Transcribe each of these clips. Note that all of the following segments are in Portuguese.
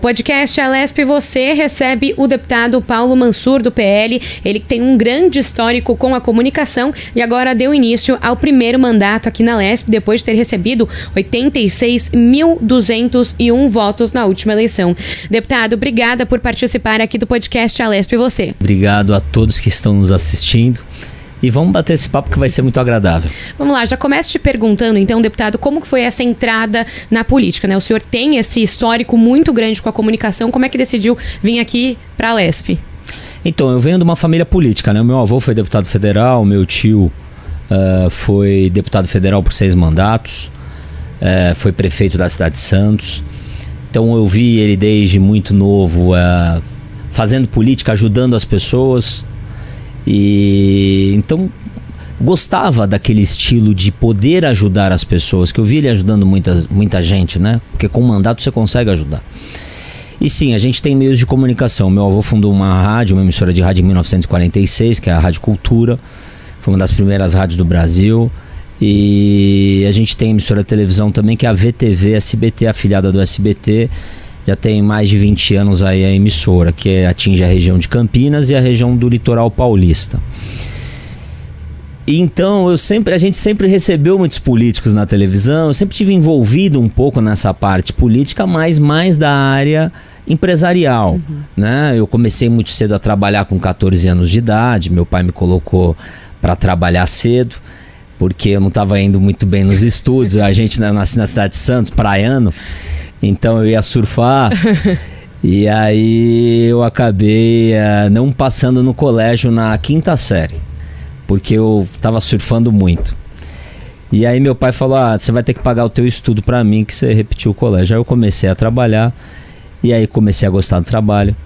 podcast Alesp Você recebe o deputado Paulo Mansur, do PL. Ele tem um grande histórico com a comunicação e agora deu início ao primeiro mandato aqui na Alesp, depois de ter recebido 86.201 votos na última eleição. Deputado, obrigada por participar aqui do podcast Alesp Você. Obrigado a todos que estão nos assistindo e vamos bater esse papo que vai ser muito agradável. Vamos lá, já começo te perguntando, então, deputado, como foi essa entrada na política? Né? O senhor tem esse histórico muito grande com a comunicação, como é que decidiu vir aqui para a Lesp? Então, eu venho de uma família política, né? O meu avô foi deputado federal, meu tio uh, foi deputado federal por seis mandatos, uh, foi prefeito da cidade de Santos. Então, eu vi ele desde muito novo uh, fazendo política, ajudando as pessoas. E então gostava daquele estilo de poder ajudar as pessoas, que eu vi ele ajudando muita, muita gente, né? Porque com mandato você consegue ajudar. E sim, a gente tem meios de comunicação. Meu avô fundou uma rádio, uma emissora de rádio em 1946, que é a Rádio Cultura. Foi uma das primeiras rádios do Brasil. E a gente tem emissora de televisão também, que é a VTV, SBT, afiliada do SBT já tem mais de 20 anos aí a emissora, que atinge a região de Campinas e a região do litoral paulista. Então, eu sempre, a gente sempre recebeu muitos políticos na televisão, eu sempre tive envolvido um pouco nessa parte política, mas mais da área empresarial, uhum. né? Eu comecei muito cedo a trabalhar com 14 anos de idade, meu pai me colocou para trabalhar cedo, porque eu não estava indo muito bem nos estudos, a gente nasci na cidade de Santos, praiano, então eu ia surfar. e aí eu acabei uh, não passando no colégio na quinta série. Porque eu tava surfando muito. E aí meu pai falou: "Ah, você vai ter que pagar o teu estudo para mim que você repetiu o colégio". Aí eu comecei a trabalhar e aí comecei a gostar do trabalho.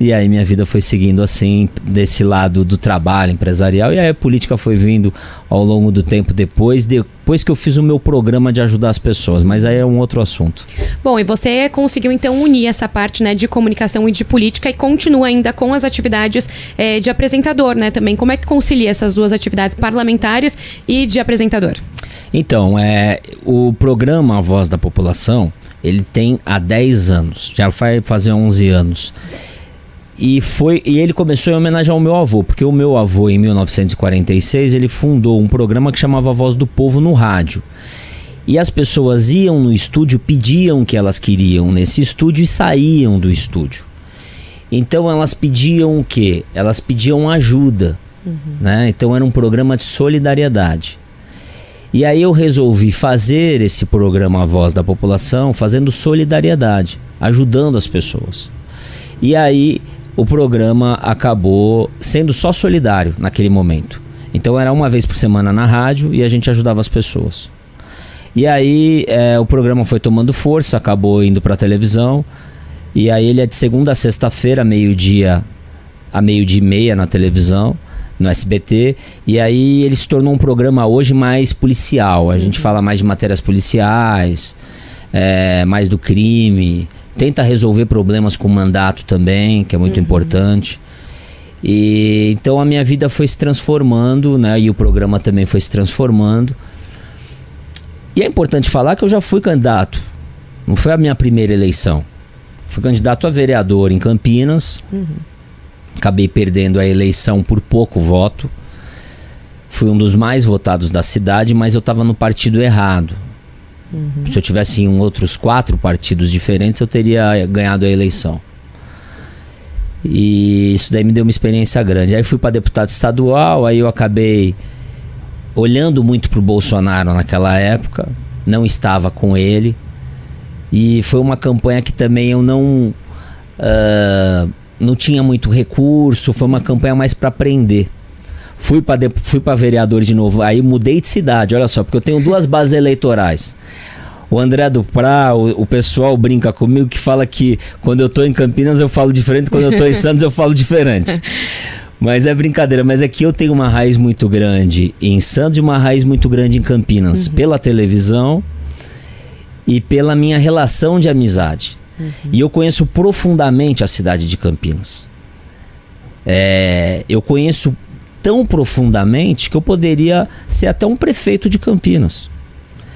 E aí minha vida foi seguindo assim, desse lado do trabalho empresarial. E aí a política foi vindo ao longo do tempo depois, depois que eu fiz o meu programa de ajudar as pessoas. Mas aí é um outro assunto. Bom, e você conseguiu então unir essa parte né, de comunicação e de política e continua ainda com as atividades é, de apresentador, né? Também. Como é que concilia essas duas atividades parlamentares e de apresentador? Então, é, o programa A Voz da População, ele tem há 10 anos, já vai fazer 11 anos. E foi e ele começou em homenagem ao meu avô, porque o meu avô em 1946 ele fundou um programa que chamava Voz do Povo no rádio. E as pessoas iam no estúdio, pediam o que elas queriam nesse estúdio e saíam do estúdio. Então elas pediam o quê? Elas pediam ajuda. Uhum. Né? Então era um programa de solidariedade. E aí eu resolvi fazer esse programa A Voz da População fazendo solidariedade, ajudando as pessoas. E aí o programa acabou sendo só solidário naquele momento. Então era uma vez por semana na rádio e a gente ajudava as pessoas. E aí é, o programa foi tomando força, acabou indo para a televisão. E aí ele é de segunda a sexta-feira, meio-dia a meio-dia e meia na televisão, no SBT. E aí ele se tornou um programa hoje mais policial. A gente uhum. fala mais de matérias policiais, é, mais do crime tenta resolver problemas com mandato também, que é muito uhum. importante. E então a minha vida foi se transformando, né? E o programa também foi se transformando. E é importante falar que eu já fui candidato. Não foi a minha primeira eleição. Fui candidato a vereador em Campinas. Uhum. Acabei perdendo a eleição por pouco voto. Fui um dos mais votados da cidade, mas eu estava no partido errado. Uhum. Se eu tivesse em outros quatro partidos diferentes, eu teria ganhado a eleição. E isso daí me deu uma experiência grande. Aí fui para deputado estadual, aí eu acabei olhando muito para o Bolsonaro naquela época, não estava com ele. E foi uma campanha que também eu não uh, não tinha muito recurso, foi uma campanha mais para aprender. Fui para fui para vereador de novo, aí mudei de cidade, olha só, porque eu tenho duas bases eleitorais. O André do Prá, o, o, pessoal brinca comigo que fala que quando eu tô em Campinas eu falo diferente, quando eu tô em Santos eu falo diferente. Mas é brincadeira, mas é que eu tenho uma raiz muito grande em Santos e uma raiz muito grande em Campinas, uhum. pela televisão e pela minha relação de amizade. Uhum. E eu conheço profundamente a cidade de Campinas. É, eu conheço tão profundamente que eu poderia ser até um prefeito de Campinas.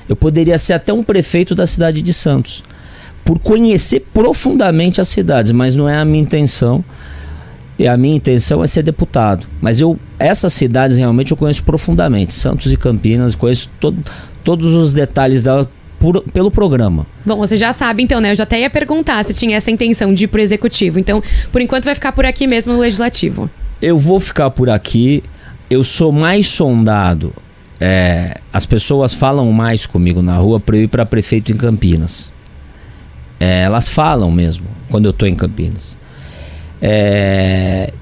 Eu poderia ser até um prefeito da cidade de Santos. por conhecer profundamente as cidades, mas não é a minha intenção. E a minha intenção é ser deputado. Mas eu essas cidades realmente eu conheço profundamente. Santos e Campinas, conheço todo, todos os detalhes dela por, pelo programa. Bom, você já sabe então, né? Eu já até ia perguntar se tinha essa intenção de ir pro executivo. Então, por enquanto vai ficar por aqui mesmo no legislativo. Eu vou ficar por aqui. Eu sou mais sondado. É, as pessoas falam mais comigo na rua para eu ir para prefeito em Campinas. É, elas falam mesmo quando eu estou em Campinas. É,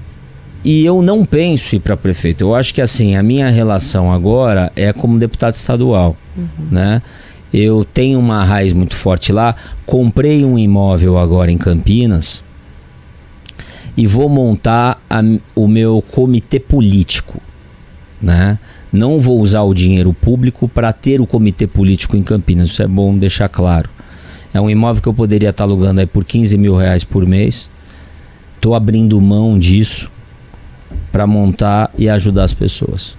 e eu não penso ir para prefeito. Eu acho que assim a minha relação agora é como deputado estadual, uhum. né? Eu tenho uma raiz muito forte lá. Comprei um imóvel agora em Campinas e vou montar a, o meu comitê político, né? Não vou usar o dinheiro público para ter o comitê político em Campinas. Isso é bom deixar claro. É um imóvel que eu poderia estar alugando aí por 15 mil reais por mês. Estou abrindo mão disso para montar e ajudar as pessoas.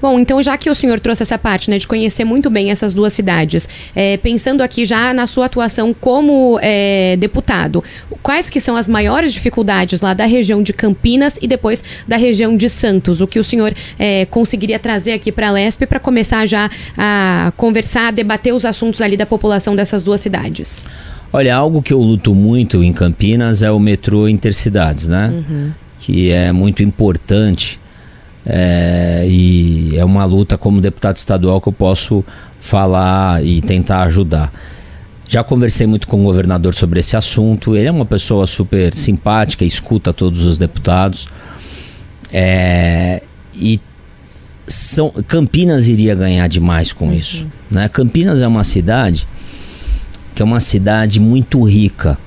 Bom, então já que o senhor trouxe essa parte, né, de conhecer muito bem essas duas cidades, é, pensando aqui já na sua atuação como é, deputado, quais que são as maiores dificuldades lá da região de Campinas e depois da região de Santos? O que o senhor é, conseguiria trazer aqui para a Lesp para começar já a conversar, a debater os assuntos ali da população dessas duas cidades? Olha, algo que eu luto muito em Campinas é o metrô intercidades, né? Uhum. Que é muito importante é, e é uma luta como deputado estadual que eu posso falar e tentar ajudar. Já conversei muito com o governador sobre esse assunto. Ele é uma pessoa super simpática, escuta todos os deputados. É, e são, Campinas iria ganhar demais com isso. Uhum. Né? Campinas é uma cidade que é uma cidade muito rica,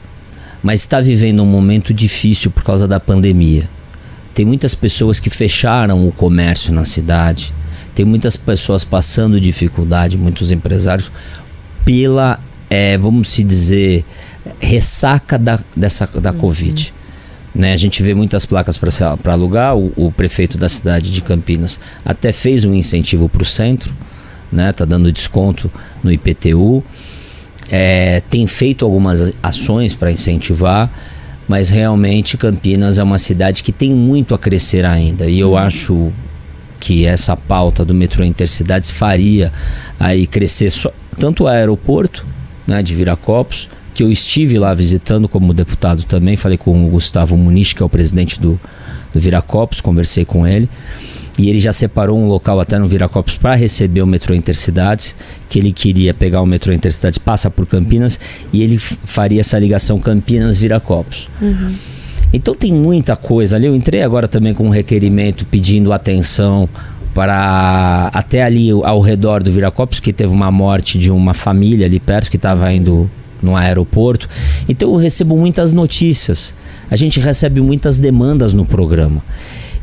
mas está vivendo um momento difícil por causa da pandemia. Tem muitas pessoas que fecharam o comércio na cidade. Tem muitas pessoas passando dificuldade, muitos empresários, pela, é, vamos se dizer, ressaca da, dessa, da uhum. Covid. Né, a gente vê muitas placas para alugar. O, o, prefeito da cidade de Campinas até fez um incentivo para o centro, né, tá dando desconto no IPTU. É, tem feito algumas ações para incentivar mas realmente Campinas é uma cidade que tem muito a crescer ainda. E eu uhum. acho que essa pauta do metrô intercidades faria aí crescer só, tanto o aeroporto né, de Viracopos, que eu estive lá visitando como deputado também, falei com o Gustavo Muniz, que é o presidente do, do Viracopos, conversei com ele. E ele já separou um local até no Viracopos para receber o metrô Intercidades, que ele queria pegar o metrô Intercidades, passa por Campinas e ele faria essa ligação Campinas-Viracopos. Uhum. Então tem muita coisa ali. Eu entrei agora também com um requerimento pedindo atenção para até ali ao redor do Viracopos, que teve uma morte de uma família ali perto que estava indo no aeroporto. Então eu recebo muitas notícias. A gente recebe muitas demandas no programa.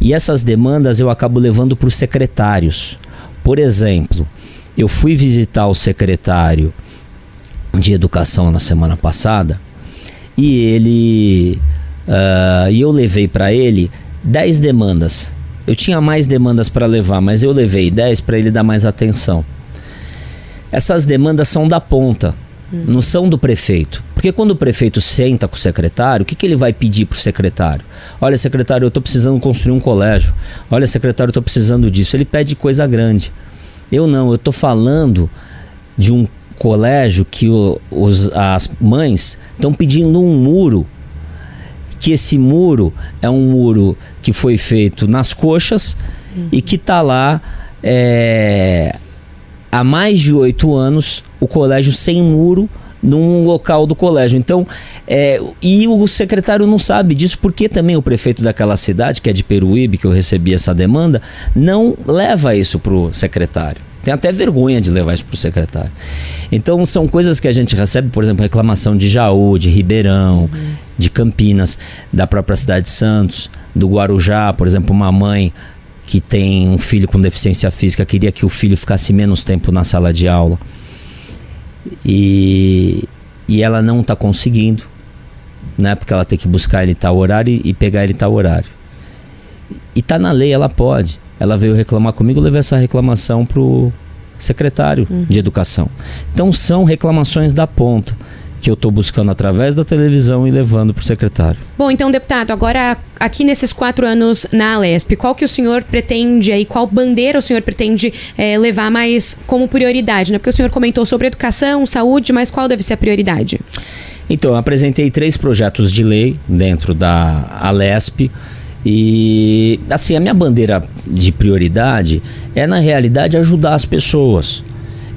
E essas demandas eu acabo levando para os secretários. Por exemplo, eu fui visitar o secretário de educação na semana passada e ele uh, e eu levei para ele 10 demandas. Eu tinha mais demandas para levar, mas eu levei 10 para ele dar mais atenção. Essas demandas são da ponta, hum. não são do prefeito. Porque quando o prefeito senta com o secretário, o que, que ele vai pedir para o secretário? Olha, secretário, eu estou precisando construir um colégio. Olha, secretário, eu estou precisando disso. Ele pede coisa grande. Eu não, eu estou falando de um colégio que o, os, as mães estão pedindo um muro que esse muro é um muro que foi feito nas coxas e que está lá é, há mais de oito anos o colégio sem muro num local do colégio. Então, é, e o secretário não sabe disso porque também o prefeito daquela cidade, que é de Peruíbe, que eu recebi essa demanda, não leva isso para o secretário. Tem até vergonha de levar isso para o secretário. Então, são coisas que a gente recebe, por exemplo, reclamação de Jaú, de Ribeirão, uhum. de Campinas, da própria cidade de Santos, do Guarujá, por exemplo, uma mãe que tem um filho com deficiência física queria que o filho ficasse menos tempo na sala de aula e, e ela não está conseguindo, né? Porque ela tem que buscar ele tal horário e, e pegar ele tal horário. E tá na lei, ela pode. Ela veio reclamar comigo, eu levei essa reclamação pro secretário uhum. de educação. Então são reclamações da ponta que eu estou buscando através da televisão e levando para o secretário. Bom, então, deputado, agora aqui nesses quatro anos na Alesp, qual que o senhor pretende aí, qual bandeira o senhor pretende é, levar mais como prioridade? Né? Porque o senhor comentou sobre educação, saúde, mas qual deve ser a prioridade? Então, eu apresentei três projetos de lei dentro da Alesp. E assim, a minha bandeira de prioridade é na realidade ajudar as pessoas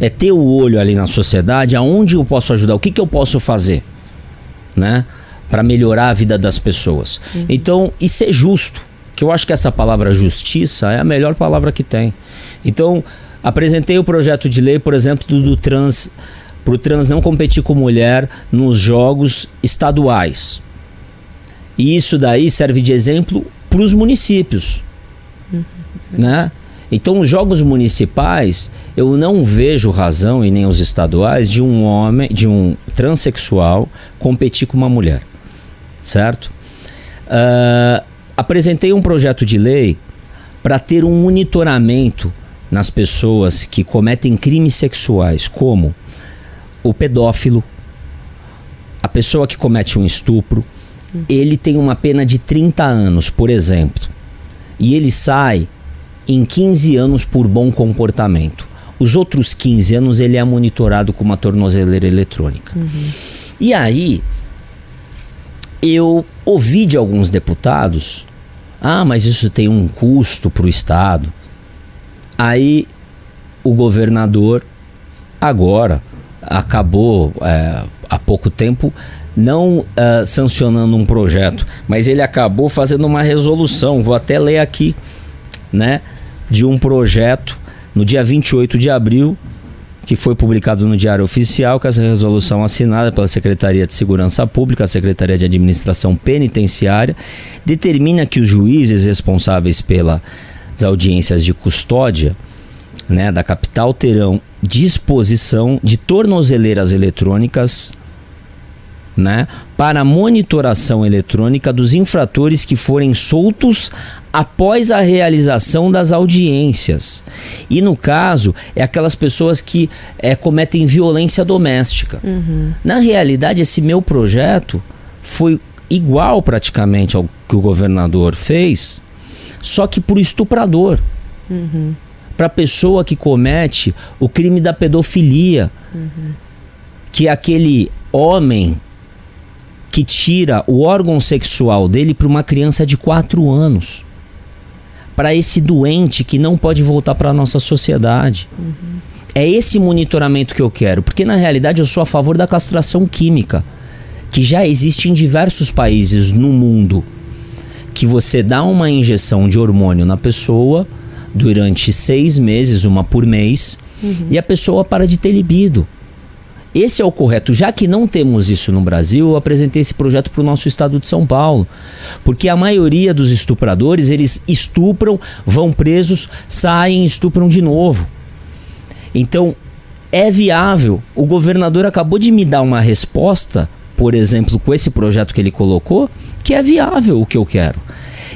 é ter o olho ali na sociedade, aonde eu posso ajudar, o que, que eu posso fazer, né? Para melhorar a vida das pessoas. Uhum. Então, e ser justo, que eu acho que essa palavra justiça é a melhor palavra que tem. Então, apresentei o projeto de lei, por exemplo, do, do trans, para o trans não competir com mulher nos jogos estaduais. E isso daí serve de exemplo para os municípios, uhum. né? Então, os jogos municipais, eu não vejo razão, e nem os estaduais, de um homem, de um transexual competir com uma mulher. Certo? Uh, apresentei um projeto de lei para ter um monitoramento nas pessoas que cometem crimes sexuais, como o pedófilo, a pessoa que comete um estupro, ele tem uma pena de 30 anos, por exemplo, e ele sai em 15 anos por bom comportamento. Os outros 15 anos ele é monitorado com uma tornozeleira eletrônica. Uhum. E aí, eu ouvi de alguns deputados: ah, mas isso tem um custo para o Estado. Aí, o governador, agora, acabou é, há pouco tempo não uh, sancionando um projeto, mas ele acabou fazendo uma resolução. Vou até ler aqui né, de um projeto no dia 28 de abril, que foi publicado no Diário Oficial, com essa resolução assinada pela Secretaria de Segurança Pública, a Secretaria de Administração Penitenciária, determina que os juízes responsáveis pelas audiências de custódia né, da capital terão disposição de tornozeleiras eletrônicas né, para monitoração eletrônica dos infratores que forem soltos após a realização das audiências. E no caso, é aquelas pessoas que é, cometem violência doméstica. Uhum. Na realidade, esse meu projeto foi igual praticamente ao que o governador fez, só que por estuprador. Uhum. Para pessoa que comete o crime da pedofilia, uhum. que é aquele homem que tira o órgão sexual dele para uma criança de 4 anos. Para esse doente que não pode voltar para a nossa sociedade. Uhum. É esse monitoramento que eu quero, porque na realidade eu sou a favor da castração química, que já existe em diversos países no mundo. Que você dá uma injeção de hormônio na pessoa durante seis meses, uma por mês, uhum. e a pessoa para de ter libido. Esse é o correto. Já que não temos isso no Brasil, eu apresentei esse projeto para o nosso estado de São Paulo. Porque a maioria dos estupradores, eles estupram, vão presos, saem e estupram de novo. Então, é viável. O governador acabou de me dar uma resposta, por exemplo, com esse projeto que ele colocou, que é viável o que eu quero.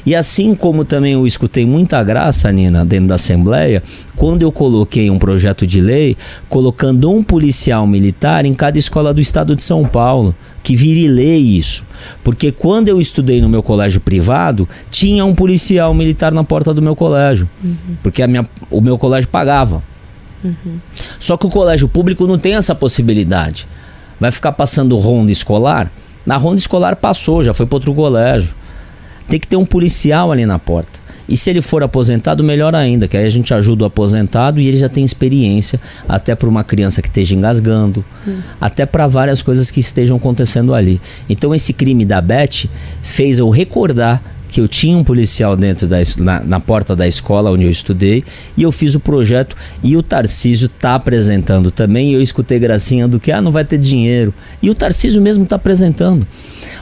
E assim como também eu escutei muita graça, Nina, dentro da Assembleia, quando eu coloquei um projeto de lei colocando um policial militar em cada escola do estado de São Paulo, que vire lei isso. Porque quando eu estudei no meu colégio privado, tinha um policial militar na porta do meu colégio. Uhum. Porque a minha, o meu colégio pagava. Uhum. Só que o colégio público não tem essa possibilidade. Vai ficar passando ronda escolar? Na ronda escolar passou, já foi para outro colégio. Tem que ter um policial ali na porta. E se ele for aposentado, melhor ainda, que aí a gente ajuda o aposentado e ele já tem experiência, até para uma criança que esteja engasgando, hum. até para várias coisas que estejam acontecendo ali. Então esse crime da Beth fez eu recordar que eu tinha um policial dentro da na, na, porta da escola onde eu estudei e eu fiz o projeto e o Tarcísio tá apresentando também. Eu escutei gracinha do que ah, não vai ter dinheiro. E o Tarcísio mesmo está apresentando.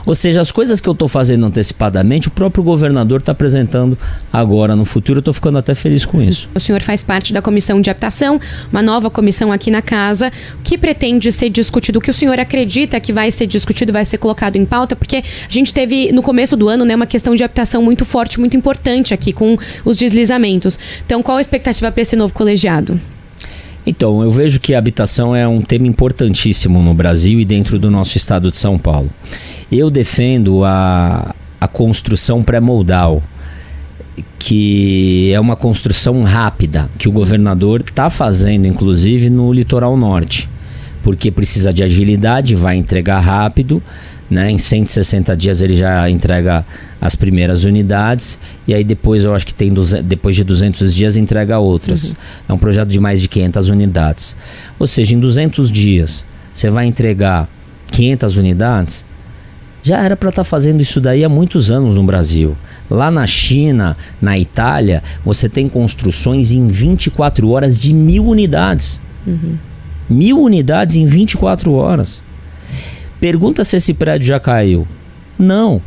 Ou seja, as coisas que eu estou fazendo antecipadamente, o próprio governador está apresentando agora no futuro. Eu estou ficando até feliz com isso. O senhor faz parte da comissão de habitação, uma nova comissão aqui na casa, que pretende ser discutido, o que o senhor acredita que vai ser discutido, vai ser colocado em pauta, porque a gente teve no começo do ano né, uma questão de adaptação muito forte, muito importante aqui com os deslizamentos. Então, qual a expectativa para esse novo colegiado? Então, eu vejo que a habitação é um tema importantíssimo no Brasil e dentro do nosso estado de São Paulo. Eu defendo a, a construção pré-moldal, que é uma construção rápida, que o governador está fazendo, inclusive, no litoral norte, porque precisa de agilidade, vai entregar rápido né? Em 160 dias ele já entrega as primeiras unidades e aí depois eu acho que tem depois de 200 dias entrega outras. Uhum. É um projeto de mais de 500 unidades. Ou seja, em 200 dias você vai entregar 500 unidades. Já era para estar tá fazendo isso daí há muitos anos no Brasil. Lá na China, na Itália, você tem construções em 24 horas de mil unidades. Uhum. Mil unidades em 24 horas. Pergunta se esse prédio já caiu. Não.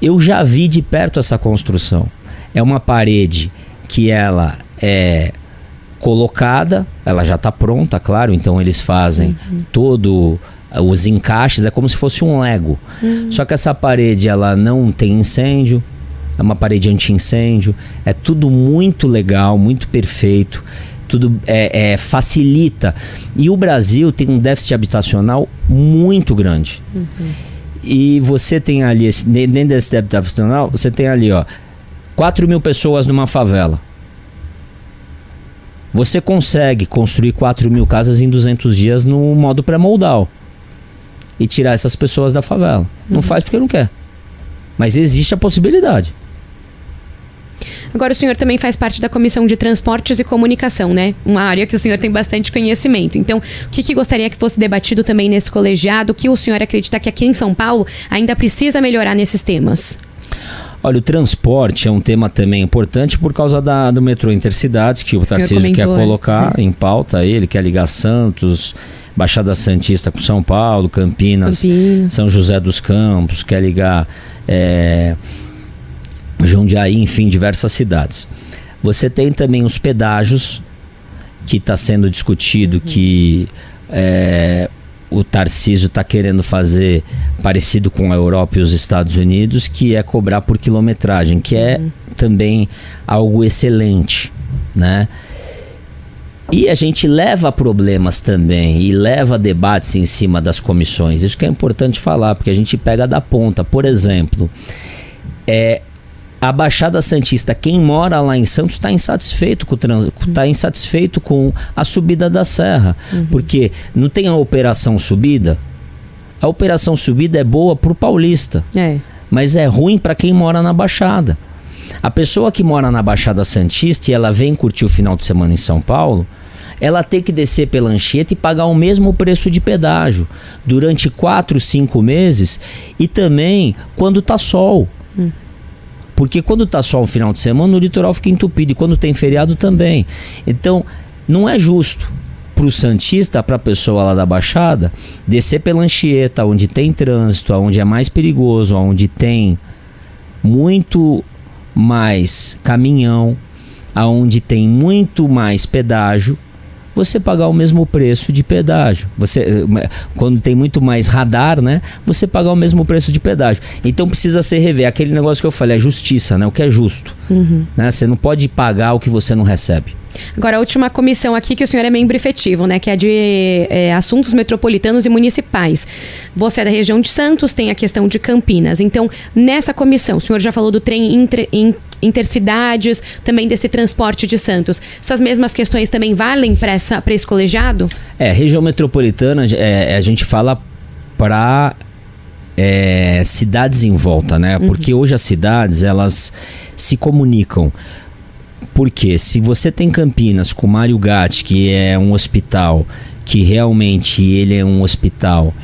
Eu já vi de perto essa construção. É uma parede que ela é colocada, ela já está pronta, claro, então eles fazem uhum. todo os encaixes, é como se fosse um Lego. Uhum. Só que essa parede ela não tem incêndio, é uma parede anti-incêndio, é tudo muito legal, muito perfeito tudo é, é, facilita. E o Brasil tem um déficit habitacional muito grande. Uhum. E você tem ali, dentro desse déficit habitacional, você tem ali, ó, 4 mil pessoas numa favela. Você consegue construir 4 mil casas em 200 dias no modo pré-moldal. E tirar essas pessoas da favela. Uhum. Não faz porque não quer. Mas existe a possibilidade. Agora, o senhor também faz parte da Comissão de Transportes e Comunicação, né? Uma área que o senhor tem bastante conhecimento. Então, o que, que gostaria que fosse debatido também nesse colegiado? O que o senhor acredita que aqui em São Paulo ainda precisa melhorar nesses temas? Olha, o transporte é um tema também importante por causa da, do metrô Intercidades, que o, o Tarcísio quer é. colocar é. em pauta. Ele quer ligar Santos, Baixada Santista com São Paulo, Campinas, Campinas. São José dos Campos, quer ligar. É, Jundiaí, enfim, diversas cidades. Você tem também os pedágios, que está sendo discutido, uhum. que é, o Tarcísio está querendo fazer parecido com a Europa e os Estados Unidos, que é cobrar por quilometragem, que é uhum. também algo excelente, né? E a gente leva problemas também e leva debates em cima das comissões. Isso que é importante falar, porque a gente pega da ponta. Por exemplo, é, a Baixada Santista, quem mora lá em Santos, está insatisfeito com o trans... tá insatisfeito com a subida da serra. Uhum. Porque não tem a operação subida. A operação subida é boa para o paulista. É. Mas é ruim para quem mora na Baixada. A pessoa que mora na Baixada Santista e ela vem curtir o final de semana em São Paulo, ela tem que descer pela Anchieta e pagar o mesmo preço de pedágio durante 4, 5 meses e também quando tá sol. Uhum. Porque quando tá só o final de semana, o litoral fica entupido. E quando tem feriado também. Então, não é justo para o Santista, para a pessoa lá da Baixada, descer pela Anchieta, onde tem trânsito, onde é mais perigoso, onde tem muito mais caminhão, aonde tem muito mais pedágio, você pagar o mesmo preço de pedágio. Você, eh, quando tem muito mais radar, né? Você pagar o mesmo preço de pedágio. Então precisa ser rever aquele negócio que eu falei, a justiça, né? O que é justo. Uhum. Né? Você não pode pagar o que você não recebe. Agora, a última comissão aqui, que o senhor é membro efetivo, né? Que é de é, assuntos metropolitanos e municipais. Você é da região de Santos, tem a questão de Campinas. Então, nessa comissão, o senhor já falou do trem inter, intercidades, também desse transporte de Santos. Essas mesmas questões também valem para esse colegiado? É, região metropolitana, é, a gente fala para é, cidades em volta, né? Uhum. Porque hoje as cidades, elas se comunicam. Porque se você tem Campinas com Mário Gatti, que é um hospital que realmente ele é um hospital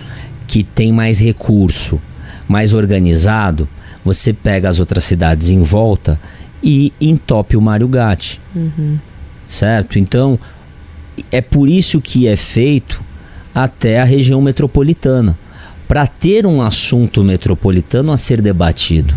que tem mais recurso, mais organizado, você pega as outras cidades em volta e entope o Mário Gatti. Uhum. Certo? Então, é por isso que é feito até a região metropolitana para ter um assunto metropolitano a ser debatido,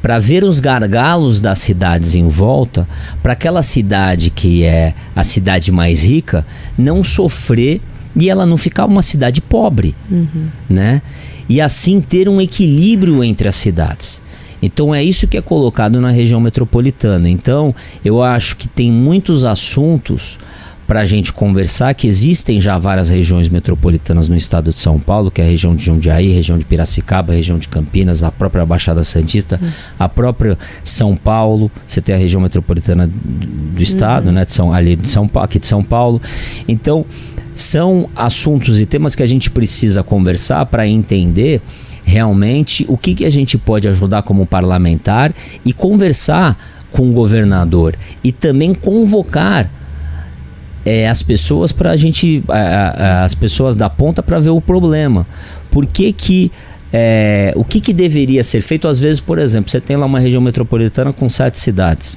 para ver os gargalos das cidades em volta, para aquela cidade que é a cidade mais rica não sofrer e ela não ficar uma cidade pobre, uhum. né? e assim ter um equilíbrio entre as cidades. Então é isso que é colocado na região metropolitana. Então eu acho que tem muitos assuntos para a gente conversar que existem já várias regiões metropolitanas no estado de São Paulo, que é a região de Jundiaí, região de Piracicaba, região de Campinas, a própria Baixada Santista, uhum. a própria São Paulo, você tem a região metropolitana do estado, uhum. né, de São, ali de São Paulo, aqui de São Paulo. Então, são assuntos e temas que a gente precisa conversar para entender realmente o que, que a gente pode ajudar como parlamentar e conversar com o governador e também convocar é, as pessoas para a gente, a, a, as pessoas da ponta para ver o problema. Por que que é, o que, que deveria ser feito? Às vezes, por exemplo, você tem lá uma região metropolitana com sete cidades.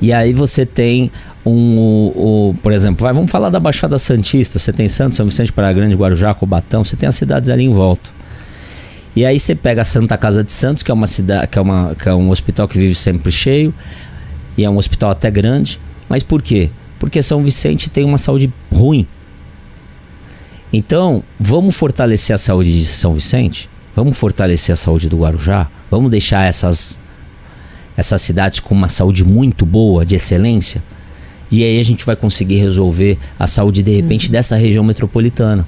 E aí você tem um, o, o, por exemplo, vai, vamos falar da Baixada Santista. Você tem Santos, São Vicente, Praia Grande, Guarujá, Cobatão. Você tem as cidades ali em volta. E aí você pega a Santa Casa de Santos, que é uma cidade, que é, uma, que é um hospital que vive sempre cheio e é um hospital até grande. Mas por quê? Porque São Vicente tem uma saúde ruim. Então, vamos fortalecer a saúde de São Vicente? Vamos fortalecer a saúde do Guarujá? Vamos deixar essas, essas cidades com uma saúde muito boa, de excelência? E aí a gente vai conseguir resolver a saúde, de repente, uhum. dessa região metropolitana.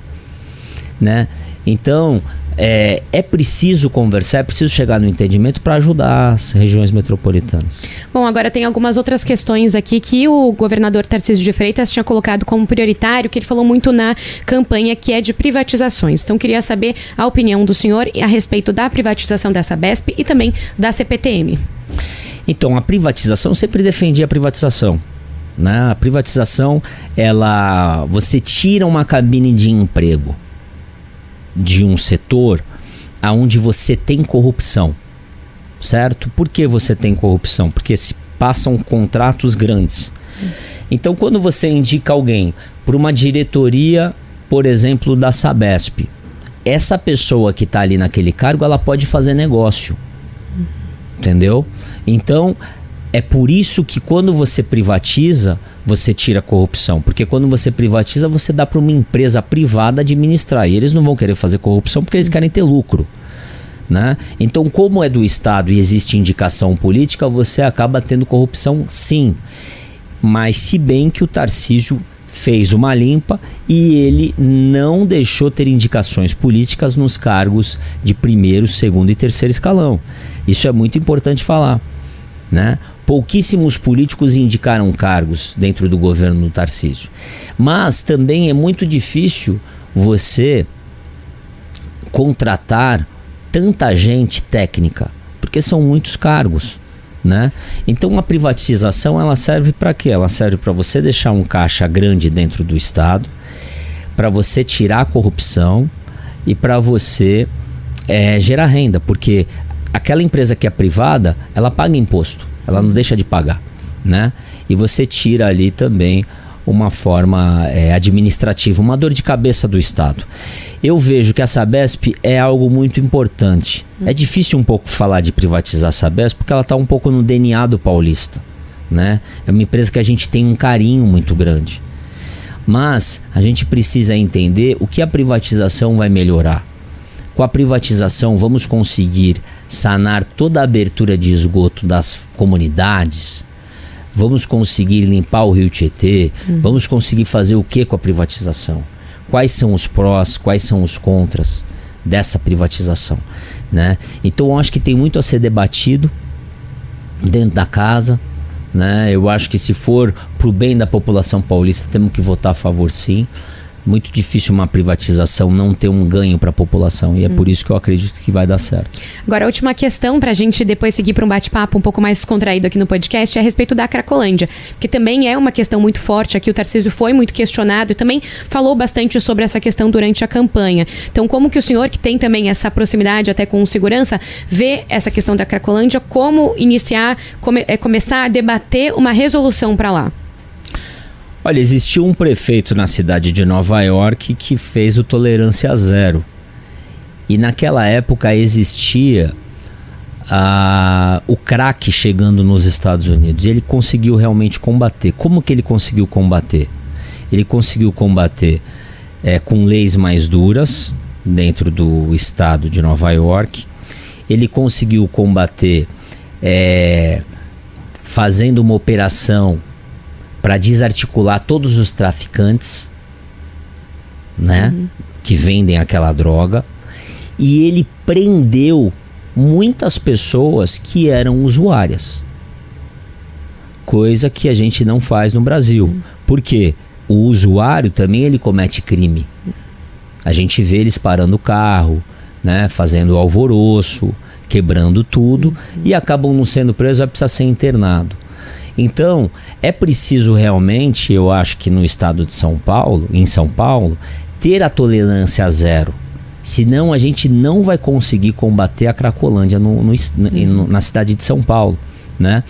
Né? Então, é, é preciso conversar, é preciso chegar no entendimento para ajudar as regiões metropolitanas. Bom, agora tem algumas outras questões aqui que o governador Tarcísio de Freitas tinha colocado como prioritário, que ele falou muito na campanha, que é de privatizações. Então, queria saber a opinião do senhor a respeito da privatização dessa BESP e também da CPTM. Então, a privatização, eu sempre defendi a privatização. Né? A privatização, ela, você tira uma cabine de emprego de um setor aonde você tem corrupção, certo? Por que você tem corrupção? Porque se passam contratos grandes. Então, quando você indica alguém para uma diretoria, por exemplo, da Sabesp, essa pessoa que está ali naquele cargo, ela pode fazer negócio. Entendeu? Então, é por isso que quando você privatiza, você tira a corrupção. Porque quando você privatiza, você dá para uma empresa privada administrar. E eles não vão querer fazer corrupção porque eles querem ter lucro. Né? Então, como é do Estado e existe indicação política, você acaba tendo corrupção sim. Mas se bem que o Tarcísio fez uma limpa e ele não deixou ter indicações políticas nos cargos de primeiro, segundo e terceiro escalão. Isso é muito importante falar. Né? Pouquíssimos políticos indicaram cargos dentro do governo do Tarcísio. Mas também é muito difícil você contratar tanta gente técnica, porque são muitos cargos. Né? Então a privatização ela serve para quê? Ela serve para você deixar um caixa grande dentro do Estado, para você tirar a corrupção e para você é, gerar renda, porque aquela empresa que é privada ela paga imposto ela não deixa de pagar, né? E você tira ali também uma forma é, administrativa, uma dor de cabeça do Estado. Eu vejo que a Sabesp é algo muito importante. É difícil um pouco falar de privatizar a Sabesp porque ela está um pouco no DNA do paulista. Né? É uma empresa que a gente tem um carinho muito grande. Mas a gente precisa entender o que a privatização vai melhorar. Com a privatização, vamos conseguir sanar toda a abertura de esgoto das comunidades. Vamos conseguir limpar o Rio Tietê. Uhum. Vamos conseguir fazer o que com a privatização? Quais são os prós, quais são os contras dessa privatização? Né? Então, eu acho que tem muito a ser debatido dentro da casa. Né? Eu acho que se for para o bem da população paulista, temos que votar a favor sim muito difícil uma privatização não ter um ganho para a população e é hum. por isso que eu acredito que vai dar certo. Agora, a última questão para a gente depois seguir para um bate-papo um pouco mais contraído aqui no podcast é a respeito da Cracolândia, que também é uma questão muito forte aqui. O Tarcísio foi muito questionado e também falou bastante sobre essa questão durante a campanha. Então, como que o senhor, que tem também essa proximidade até com segurança, vê essa questão da Cracolândia, como iniciar, come, é, começar a debater uma resolução para lá? Olha, existiu um prefeito na cidade de Nova York que fez o tolerância zero. E naquela época existia o crack chegando nos Estados Unidos. E ele conseguiu realmente combater. Como que ele conseguiu combater? Ele conseguiu combater é, com leis mais duras dentro do estado de Nova York. Ele conseguiu combater é, fazendo uma operação para desarticular todos os traficantes, né, uhum. que vendem aquela droga, e ele prendeu muitas pessoas que eram usuárias. Coisa que a gente não faz no Brasil. Uhum. Por quê? O usuário também ele comete crime. A gente vê eles parando o carro, né, fazendo alvoroço, quebrando tudo uhum. e acabam não sendo presos, vai precisar ser internado. Então, é preciso realmente, eu acho que no estado de São Paulo, em São Paulo, ter a tolerância zero. Senão a gente não vai conseguir combater a Cracolândia no, no, no, na cidade de São Paulo. Né?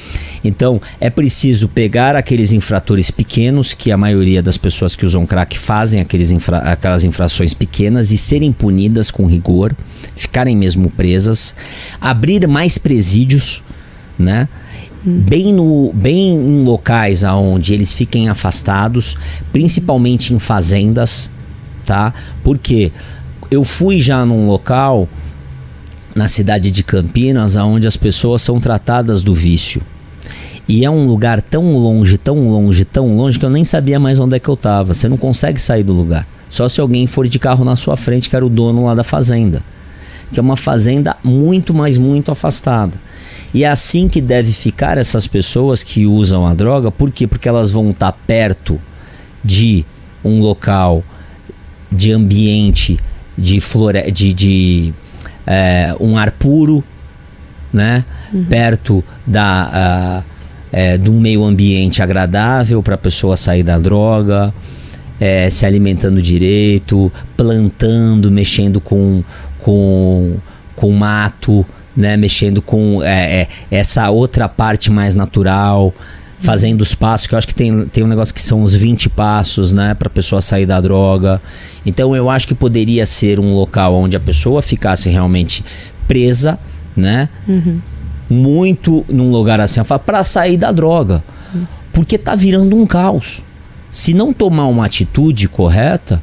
Então é preciso pegar aqueles infratores pequenos, que a maioria das pessoas que usam crack fazem aqueles infra aquelas infrações pequenas e serem punidas com rigor, ficarem mesmo presas, abrir mais presídios, né? Bem, no, bem em locais aonde eles fiquem afastados, principalmente em fazendas, tá? Porque eu fui já num local na cidade de Campinas aonde as pessoas são tratadas do vício. E é um lugar tão longe, tão longe, tão longe que eu nem sabia mais onde é que eu tava. Você não consegue sair do lugar. Só se alguém for de carro na sua frente, que era o dono lá da fazenda. Que é uma fazenda muito, mas muito afastada. E é assim que deve ficar essas pessoas que usam a droga, por quê? Porque elas vão estar perto de um local, de ambiente, de flore de, de é, um ar puro, né? Uhum. Perto da, uh, é, de um meio ambiente agradável para a pessoa sair da droga, é, se alimentando direito, plantando, mexendo com, com, com mato, né, mexendo com é, é, essa outra parte mais natural, fazendo os passos, que eu acho que tem, tem um negócio que são os 20 passos, né, para a pessoa sair da droga. Então eu acho que poderia ser um local onde a pessoa ficasse realmente presa, né? Uhum. Muito num lugar assim, para sair da droga. Uhum. Porque tá virando um caos. Se não tomar uma atitude correta,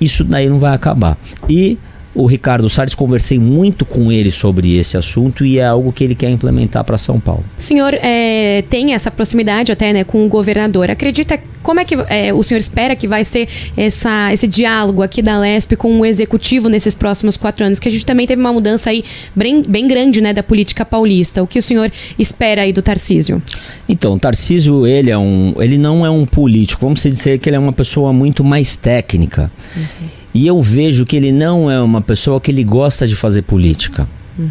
isso daí não vai acabar. E o Ricardo Salles, conversei muito com ele sobre esse assunto e é algo que ele quer implementar para São Paulo. O senhor é, tem essa proximidade até né, com o governador. Acredita como é que é, o senhor espera que vai ser essa, esse diálogo aqui da Lesp com o executivo nesses próximos quatro anos? Que a gente também teve uma mudança aí bem, bem grande né, da política paulista. O que o senhor espera aí do Tarcísio? Então, o Tarcísio, ele, é um, ele não é um político. Vamos dizer que ele é uma pessoa muito mais técnica. Uhum. E eu vejo que ele não é uma pessoa que ele gosta de fazer política. Uhum.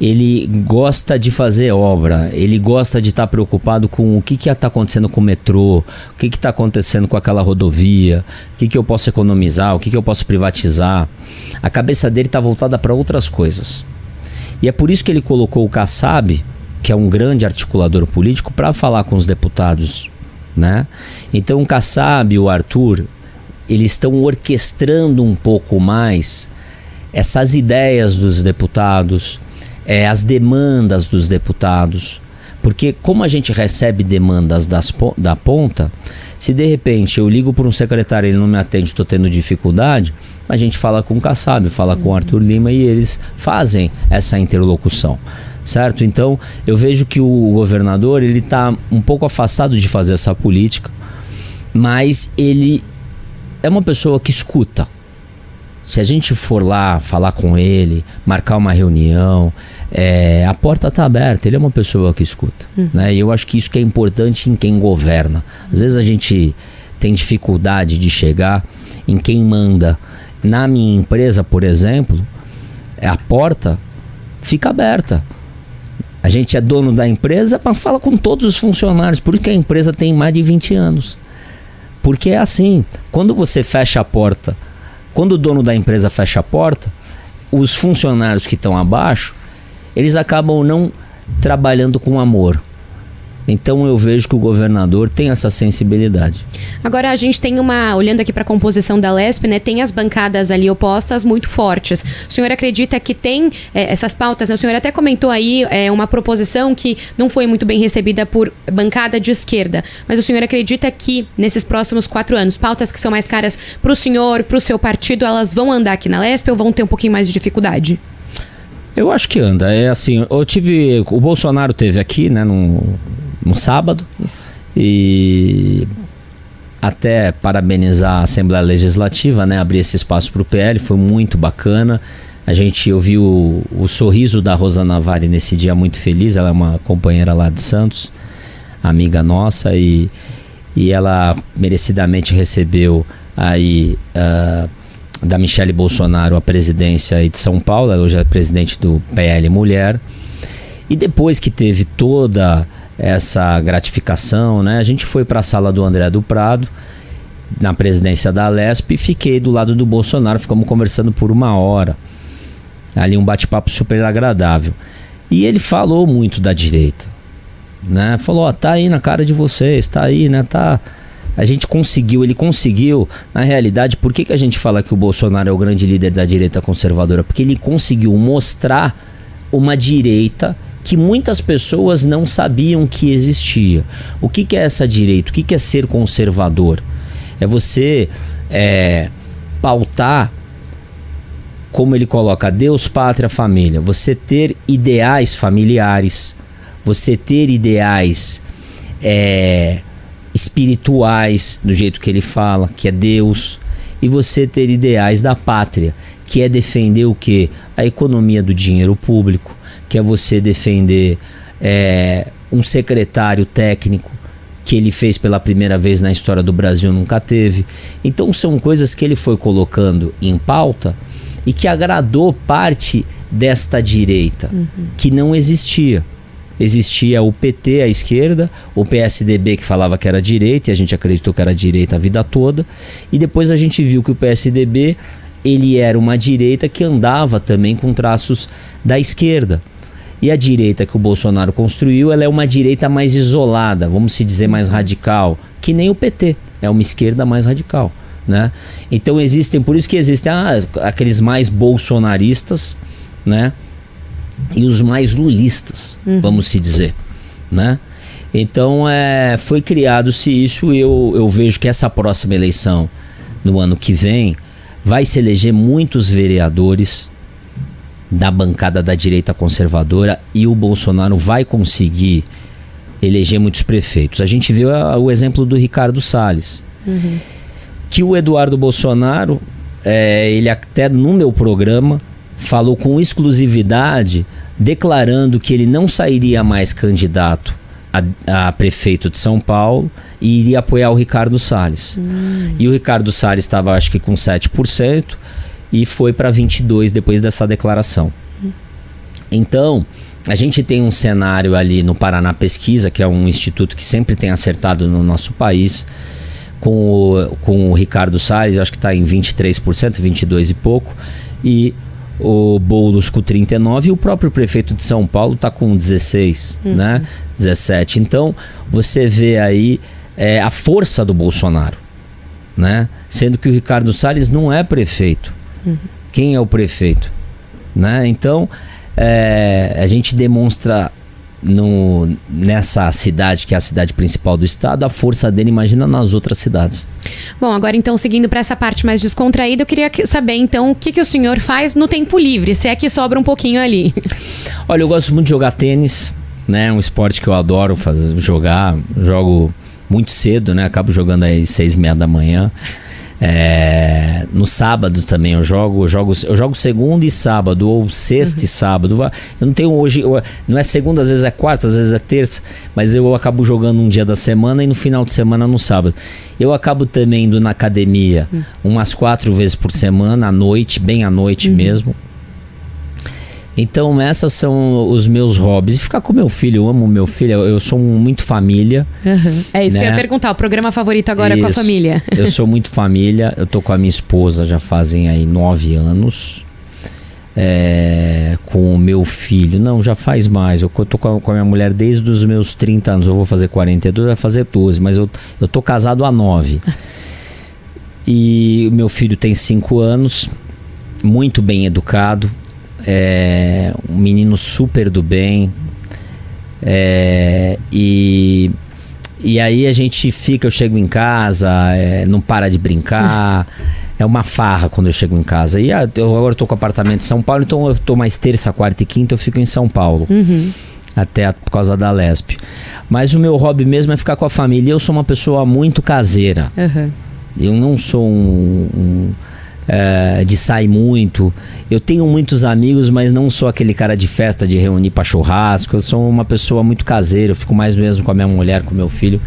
Ele gosta de fazer obra, ele gosta de estar tá preocupado com o que está acontecendo com o metrô, o que está acontecendo com aquela rodovia, o que, que eu posso economizar, o que, que eu posso privatizar. A cabeça dele está voltada para outras coisas. E é por isso que ele colocou o Kassab, que é um grande articulador político, para falar com os deputados. Né? Então o Kassab, o Arthur, eles estão orquestrando um pouco mais essas ideias dos deputados, é, as demandas dos deputados. Porque como a gente recebe demandas das, da ponta, se de repente eu ligo para um secretário e ele não me atende, estou tendo dificuldade, a gente fala com o Kassab, fala com o Arthur Lima e eles fazem essa interlocução, certo? Então eu vejo que o governador ele está um pouco afastado de fazer essa política, mas ele é uma pessoa que escuta. Se a gente for lá falar com ele, marcar uma reunião, é, a porta está aberta. Ele é uma pessoa que escuta. Uhum. Né? E eu acho que isso que é importante em quem governa. Às vezes a gente tem dificuldade de chegar em quem manda. Na minha empresa, por exemplo, a porta fica aberta. A gente é dono da empresa, mas fala com todos os funcionários, porque a empresa tem mais de 20 anos. Porque é assim, quando você fecha a porta, quando o dono da empresa fecha a porta, os funcionários que estão abaixo, eles acabam não trabalhando com amor. Então eu vejo que o governador tem essa sensibilidade. Agora a gente tem uma, olhando aqui para a composição da LESP, né, tem as bancadas ali opostas muito fortes. O senhor acredita que tem é, essas pautas? Né? O senhor até comentou aí é, uma proposição que não foi muito bem recebida por bancada de esquerda. Mas o senhor acredita que nesses próximos quatro anos, pautas que são mais caras para o senhor, para o seu partido, elas vão andar aqui na LESP ou vão ter um pouquinho mais de dificuldade? Eu acho que anda. É assim, eu tive. O Bolsonaro teve aqui, né, no, no sábado. Isso. E até parabenizar a Assembleia Legislativa, né? Abrir esse espaço para o PL, foi muito bacana. A gente ouviu o, o sorriso da Rosana Vale nesse dia muito feliz. Ela é uma companheira lá de Santos, amiga nossa, e, e ela merecidamente recebeu aí uh, da Michele Bolsonaro a presidência de São Paulo. Ela hoje é presidente do PL Mulher. E depois que teve toda essa gratificação, né? A gente foi para a sala do André do Prado, na presidência da Lesp, e fiquei do lado do Bolsonaro, ficamos conversando por uma hora. Ali um bate-papo super agradável. E ele falou muito da direita, né? Falou, ó, tá aí na cara de vocês, tá aí, né? Tá a gente conseguiu, ele conseguiu, na realidade, por que, que a gente fala que o Bolsonaro é o grande líder da direita conservadora? Porque ele conseguiu mostrar uma direita que muitas pessoas não sabiam que existia. O que, que é essa direita? O que, que é ser conservador? É você é, pautar, como ele coloca, Deus, pátria, família. Você ter ideais familiares, você ter ideais é, espirituais, do jeito que ele fala, que é Deus, e você ter ideais da pátria, que é defender o que? A economia do dinheiro público, que é você defender é, um secretário técnico que ele fez pela primeira vez na história do Brasil, nunca teve. Então são coisas que ele foi colocando em pauta e que agradou parte desta direita, uhum. que não existia. Existia o PT à esquerda, o PSDB que falava que era direita, e a gente acreditou que era direita a vida toda, e depois a gente viu que o PSDB ele era uma direita que andava também com traços da esquerda. E a direita que o Bolsonaro construiu, ela é uma direita mais isolada, vamos se dizer mais radical, que nem o PT, é uma esquerda mais radical, né? Então existem, por isso que existem ah, aqueles mais bolsonaristas, né? E os mais lulistas, uhum. vamos se dizer, né? Então é, foi criado-se isso e eu, eu vejo que essa próxima eleição, no ano que vem, vai se eleger muitos vereadores da bancada da direita conservadora e o Bolsonaro vai conseguir eleger muitos prefeitos. A gente viu a, o exemplo do Ricardo Salles, uhum. que o Eduardo Bolsonaro, é, ele até no meu programa falou com exclusividade, declarando que ele não sairia mais candidato a, a, prefeito de São Paulo e iria apoiar o Ricardo Salles. Hum. E o Ricardo Salles estava, acho que, com 7% e foi para 22 depois dessa declaração. Então, a gente tem um cenário ali no Paraná Pesquisa, que é um instituto que sempre tem acertado no nosso país, com o, com o Ricardo Salles, acho que está em 23%, 22 e pouco, e o Boulos com 39 e o próprio prefeito de São Paulo está com 16, uhum. né? 17. Então, você vê aí é, a força do Bolsonaro, né? Sendo que o Ricardo Salles não é prefeito. Uhum. Quem é o prefeito? Né? Então, é, a gente demonstra no, nessa cidade, que é a cidade principal do estado, a força dele, imagina nas outras cidades. Bom, agora então, seguindo para essa parte mais descontraída, eu queria saber então o que, que o senhor faz no tempo livre, se é que sobra um pouquinho ali. Olha, eu gosto muito de jogar tênis, né? É um esporte que eu adoro fazer, jogar. Jogo muito cedo, né? Acabo jogando aí seis e meia da manhã. É, no sábado também eu jogo, eu jogo, eu jogo segunda e sábado, ou sexta uhum. e sábado. Eu não tenho hoje, eu, não é segunda, às vezes é quarta, às vezes é terça, mas eu acabo jogando um dia da semana e no final de semana no sábado. Eu acabo também indo na academia uhum. umas quatro vezes por semana, à noite, bem à noite uhum. mesmo. Então, essas são os meus hobbies. E ficar com meu filho, eu amo meu filho, eu sou muito família. Uhum. É isso né? que eu ia né? perguntar, o programa favorito agora isso. é com a família. eu sou muito família, eu tô com a minha esposa já fazem aí nove anos. É, com o meu filho, não, já faz mais. Eu tô com a, com a, minha mulher desde os meus 30 anos, eu vou fazer 42, vai fazer 12, mas eu, eu tô casado há nove. E o meu filho tem cinco anos, muito bem educado, é um menino super do bem. É, e, e aí a gente fica, eu chego em casa, é, não para de brincar. É uma farra quando eu chego em casa. E ah, eu agora estou com apartamento em São Paulo, então eu estou mais terça, quarta e quinta, eu fico em São Paulo. Uhum. até por causa da Lesp. Mas o meu hobby mesmo é ficar com a família. Eu sou uma pessoa muito caseira. Aham. Eu não sou um, um, é, de sair muito. Eu tenho muitos amigos, mas não sou aquele cara de festa, de reunir pra churrasco. Eu sou uma pessoa muito caseira. Eu fico mais mesmo com a minha mulher, com meu filho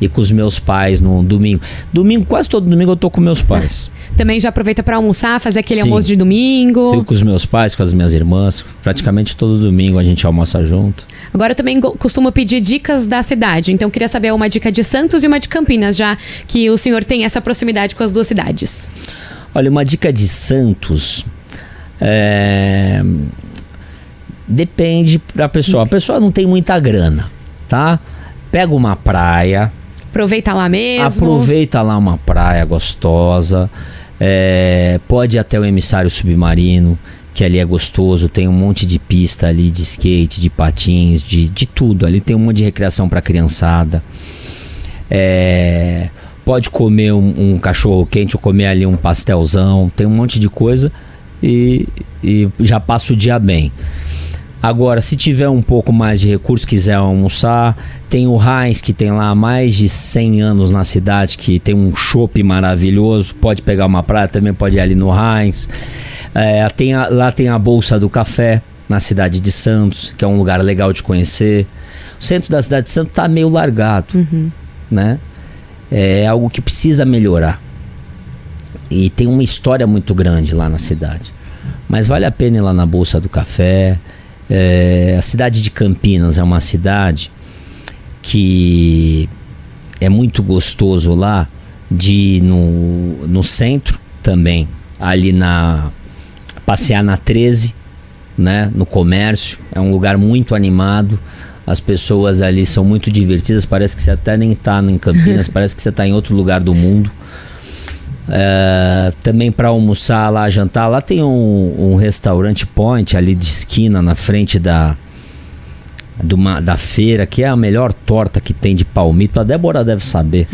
e com os meus pais no domingo. Domingo, quase todo domingo eu tô com meus pais. Também já aproveita pra almoçar, fazer aquele Sim. almoço de domingo. Fico com os meus pais, com as minhas irmãs. Praticamente todo domingo a gente almoça junto. Agora eu também costumo pedir dicas da cidade. Então eu queria saber uma dica de Santos e uma de Campinas, já que o senhor tem essa proximidade com as duas cidades. Olha, uma dica de Santos. é, Depende da pessoa. A pessoa não tem muita grana, tá? Pega uma praia, Aproveita lá mesmo. aproveita lá uma praia gostosa. é, Pode ir até o emissário submarino, que ali é gostoso. Tem um monte de pista ali de skate, de patins, de, de tudo. Ali tem um monte de recreação para criançada. É, pode comer um, um cachorro quente ou comer ali um pastelzão. Tem um monte de coisa e, e já passa o dia bem. Agora, se tiver um pouco mais de recurso, quiser almoçar, tem o Heinz, que tem lá há mais de 100 anos na cidade, que tem um chopp maravilhoso. Pode pegar uma praia, também pode ir ali no Heinz. É, tem a- lá tem a Bolsa do Café, na cidade de Santos, que é um lugar legal de conhecer. O centro da cidade de Santos está meio largado, né? É algo que precisa melhorar. E tem uma história muito grande lá na cidade. Mas vale a pena ir lá na Bolsa do Café. É, a cidade de Campinas é uma cidade que é muito gostoso lá de ir no, no centro também, ali na passear na 13, né, no comércio, é um lugar muito animado. As pessoas ali são muito divertidas, parece que você até nem tá em Campinas, parece que você tá em outro lugar do mundo. É, também para almoçar lá, jantar, lá tem um, um restaurante point ali de esquina na frente da uma- da feira, que é a melhor torta que tem de palmito. A Débora deve saber,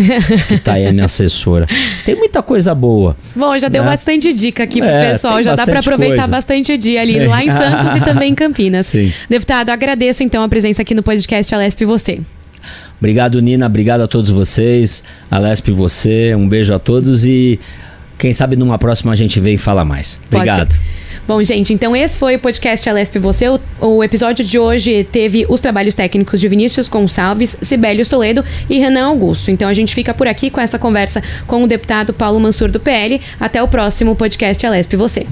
que tá aí a minha assessora. Tem muita coisa boa. Bom, já deu Né? bastante dica aqui pro É, pessoal. Já dá para aproveitar coisa. bastante o dia ali lá em Santos e também em Campinas. Sim. Deputado, agradeço então a presença aqui no podcast Alesp e você. Obrigado, Nina. Obrigado a todos vocês. A Lesp, você. Um beijo a todos e quem sabe numa próxima a gente vem falar mais. Pode Obrigado. Bom, gente, então esse foi o podcast Alesp Você. O, o episódio de hoje teve os trabalhos técnicos de Vinícius Gonçalves, Sibelius Toledo e Renan Augusto. Então a gente fica por aqui com essa conversa com o deputado Paulo Mansur do PL. Até o próximo podcast Alesp Você.